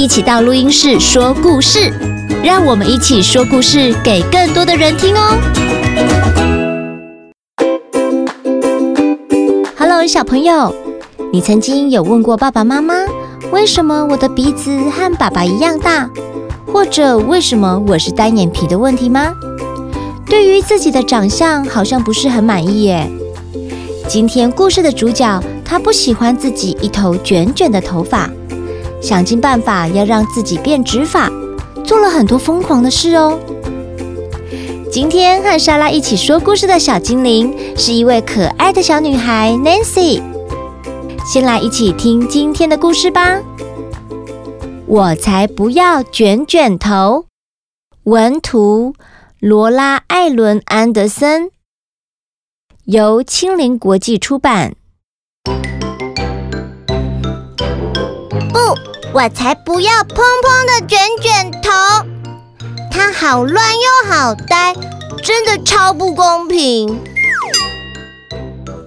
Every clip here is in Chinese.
一起到录音室说故事，让我们一起说故事给更多的人听哦。Hello，小朋友，你曾经有问过爸爸妈妈，为什么我的鼻子和爸爸一样大，或者为什么我是单眼皮的问题吗？对于自己的长相，好像不是很满意耶。今天故事的主角，他不喜欢自己一头卷卷的头发，想尽办法要让自己变直发，做了很多疯狂的事哦。今天和莎拉一起说故事的小精灵，是一位可爱的小女孩 Nancy。先来一起听今天的故事吧。我才不要卷卷头。文图：罗拉·艾伦·安德森。由青林国际出版。我才不要蓬蓬的卷卷头，它好乱又好呆，真的超不公平。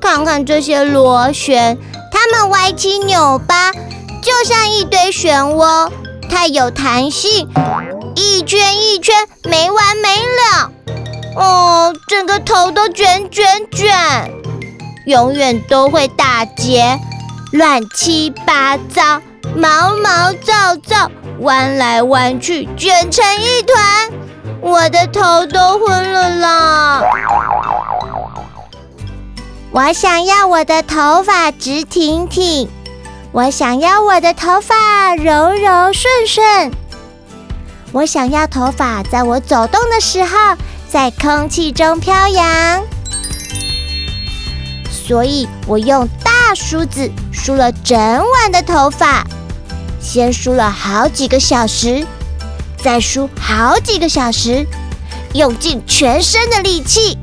看看这些螺旋，它们歪七扭八，就像一堆漩涡，太有弹性，一圈一圈没完没了。哦，整个头都卷卷卷，永远都会打结，乱七八糟，毛毛躁躁，弯来弯去，卷成一团，我的头都昏了啦！我想要我的头发直挺挺，我想要我的头发柔柔顺顺，我想要头发在我走动的时候。在空气中飘扬，所以我用大梳子梳了整晚的头发，先梳了好几个小时，再梳好几个小时，用尽全身的力气。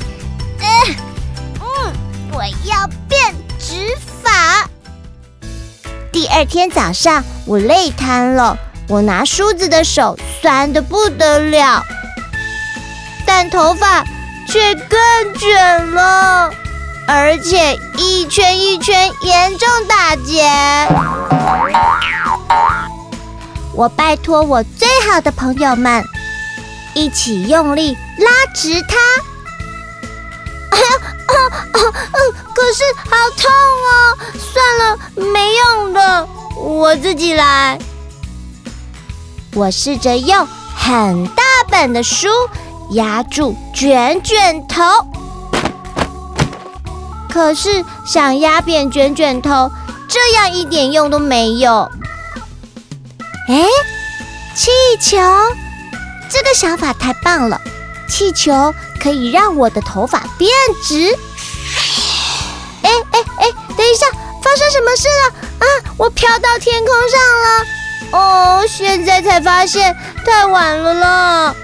嗯嗯，我要变直发。第二天早上，我累瘫了，我拿梳子的手酸得不得了。但头发却更卷了，而且一圈一圈严重打结。我拜托我最好的朋友们一起用力拉直它。哎呀，可是好痛哦！算了，没用的，我自己来。我试着用很大本的书。压住卷卷头，可是想压扁卷卷头，这样一点用都没有。哎，气球，这个想法太棒了！气球可以让我的头发变直。哎哎哎，等一下，发生什么事了？啊，我飘到天空上了！哦，现在才发现，太晚了啦。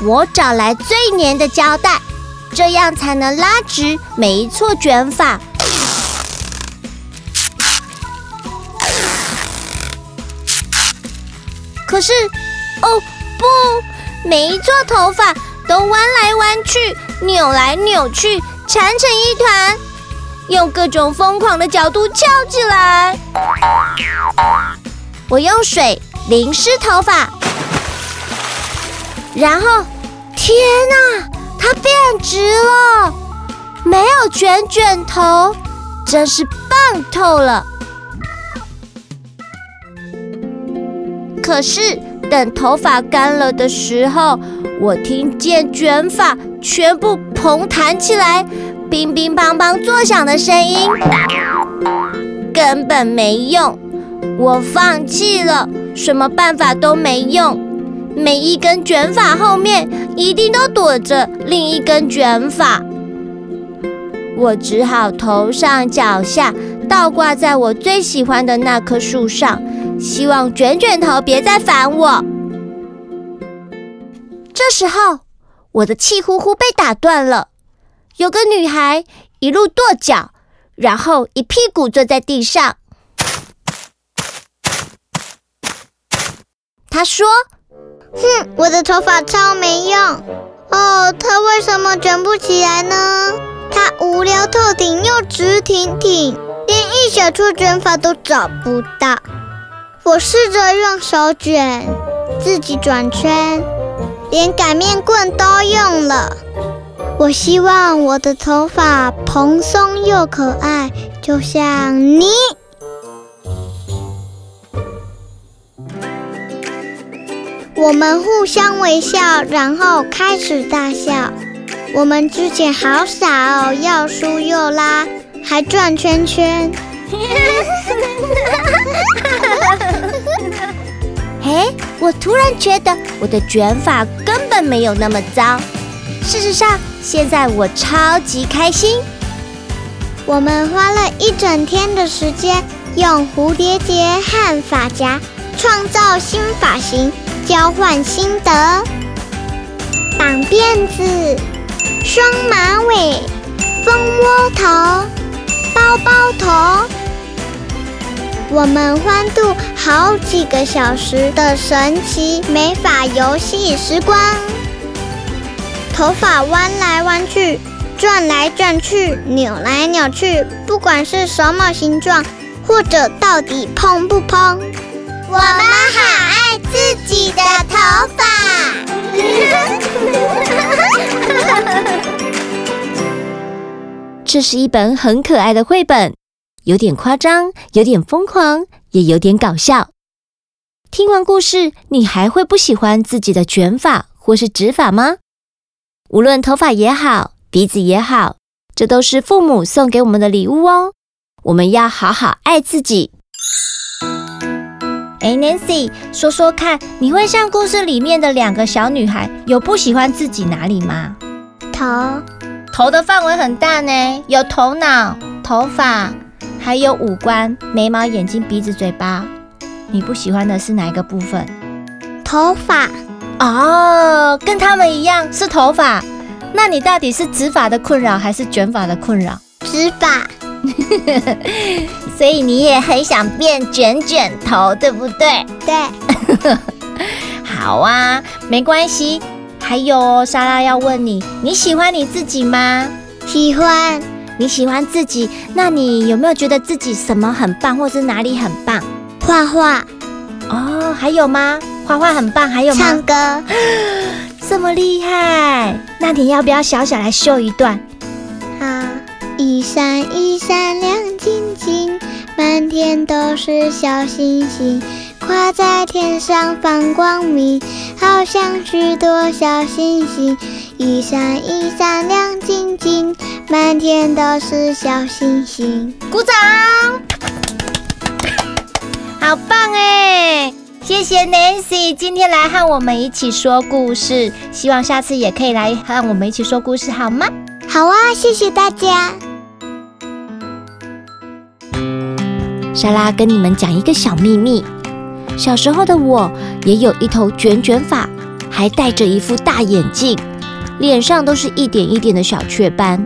我找来最粘的胶带，这样才能拉直每一撮卷发。可是，哦不，每一撮头发都弯来弯去、扭来扭去，缠成一团，用各种疯狂的角度翘起来。我用水淋湿头发。然后，天哪，它变直了，没有卷卷头，真是棒透了。可是等头发干了的时候，我听见卷发全部蓬弹起来，乒乒乓乓作响的声音，根本没用，我放弃了，什么办法都没用。每一根卷发后面一定都躲着另一根卷发，我只好头上脚下倒挂在我最喜欢的那棵树上，希望卷卷头别再烦我。这时候，我的气呼呼被打断了。有个女孩一路跺脚，然后一屁股坐在地上。她说：“哼，我的头发超没用。哦，它为什么卷不起来呢？它无聊透顶又直挺挺，连一小撮卷发都找不到。我试着用手卷，自己转圈。”连擀面棍都用了。我希望我的头发蓬松又可爱，就像你。我们互相微笑，然后开始大笑。我们之前好傻哦，要梳又拉，还转圈圈。嘿，我突然觉得我的卷发根本没有那么糟。事实上，现在我超级开心。我们花了一整天的时间，用蝴蝶结和发夹创造新发型，交换心得。绑辫子、双马尾、蜂窝头、包包头。我们欢度好几个小时的神奇美发游戏时光，头发弯来弯去，转来转去，扭来扭去，不管是什么形状，或者到底蓬不蓬，我们好爱自己的头发。这是一本很可爱的绘本。有点夸张，有点疯狂，也有点搞笑。听完故事，你还会不喜欢自己的卷发或是直发吗？无论头发也好，鼻子也好，这都是父母送给我们的礼物哦。我们要好好爱自己。哎，Nancy，说说看，你会像故事里面的两个小女孩，有不喜欢自己哪里吗？头，头的范围很大呢，有头脑、头发。还有五官、眉毛、眼睛、鼻子、嘴巴，你不喜欢的是哪一个部分？头发哦，跟他们一样是头发。那你到底是直发的困扰还是卷发的困扰？直发。所以你也很想变卷卷头，对不对？对。好啊，没关系。还有，莎拉要问你，你喜欢你自己吗？喜欢。你喜欢自己，那你有没有觉得自己什么很棒，或是哪里很棒？画画。哦，还有吗？画画很棒，还有吗？唱歌。这么厉害，那你要不要小小来秀一段？好。一闪一闪亮晶晶，满天都是小星星，挂在天上放光明，好像许多小星星。一闪一闪亮晶晶。满天都是小星星，鼓掌！好棒哎！谢谢 Nancy 今天来和我们一起说故事，希望下次也可以来和我们一起说故事，好吗？好啊，谢谢大家。莎拉跟你们讲一个小秘密：小时候的我也有一头卷卷发，还戴着一副大眼镜，脸上都是一点一点的小雀斑。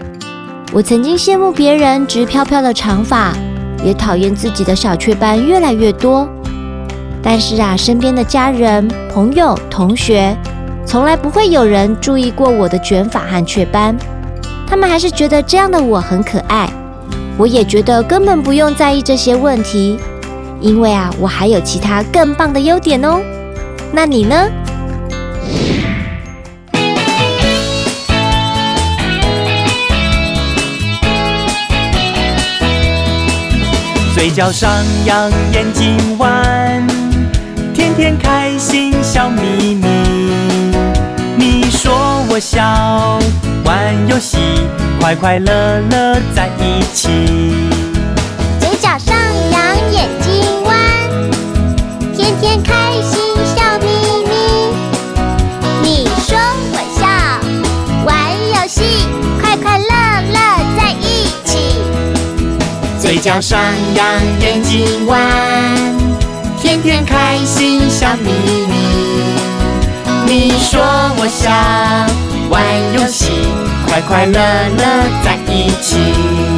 我曾经羡慕别人直飘飘的长发，也讨厌自己的小雀斑越来越多。但是啊，身边的家人、朋友、同学，从来不会有人注意过我的卷发和雀斑。他们还是觉得这样的我很可爱。我也觉得根本不用在意这些问题，因为啊，我还有其他更棒的优点哦。那你呢？嘴角上扬，眼睛弯，天天开心笑眯眯。你说我笑，玩游戏，快快乐乐在一起。天天开心笑眯眯。你说我笑，玩游戏，快快乐乐在一起。嘴角上扬，眼睛弯，天天开心笑眯眯。你说我笑，玩游戏，快快乐乐在一起。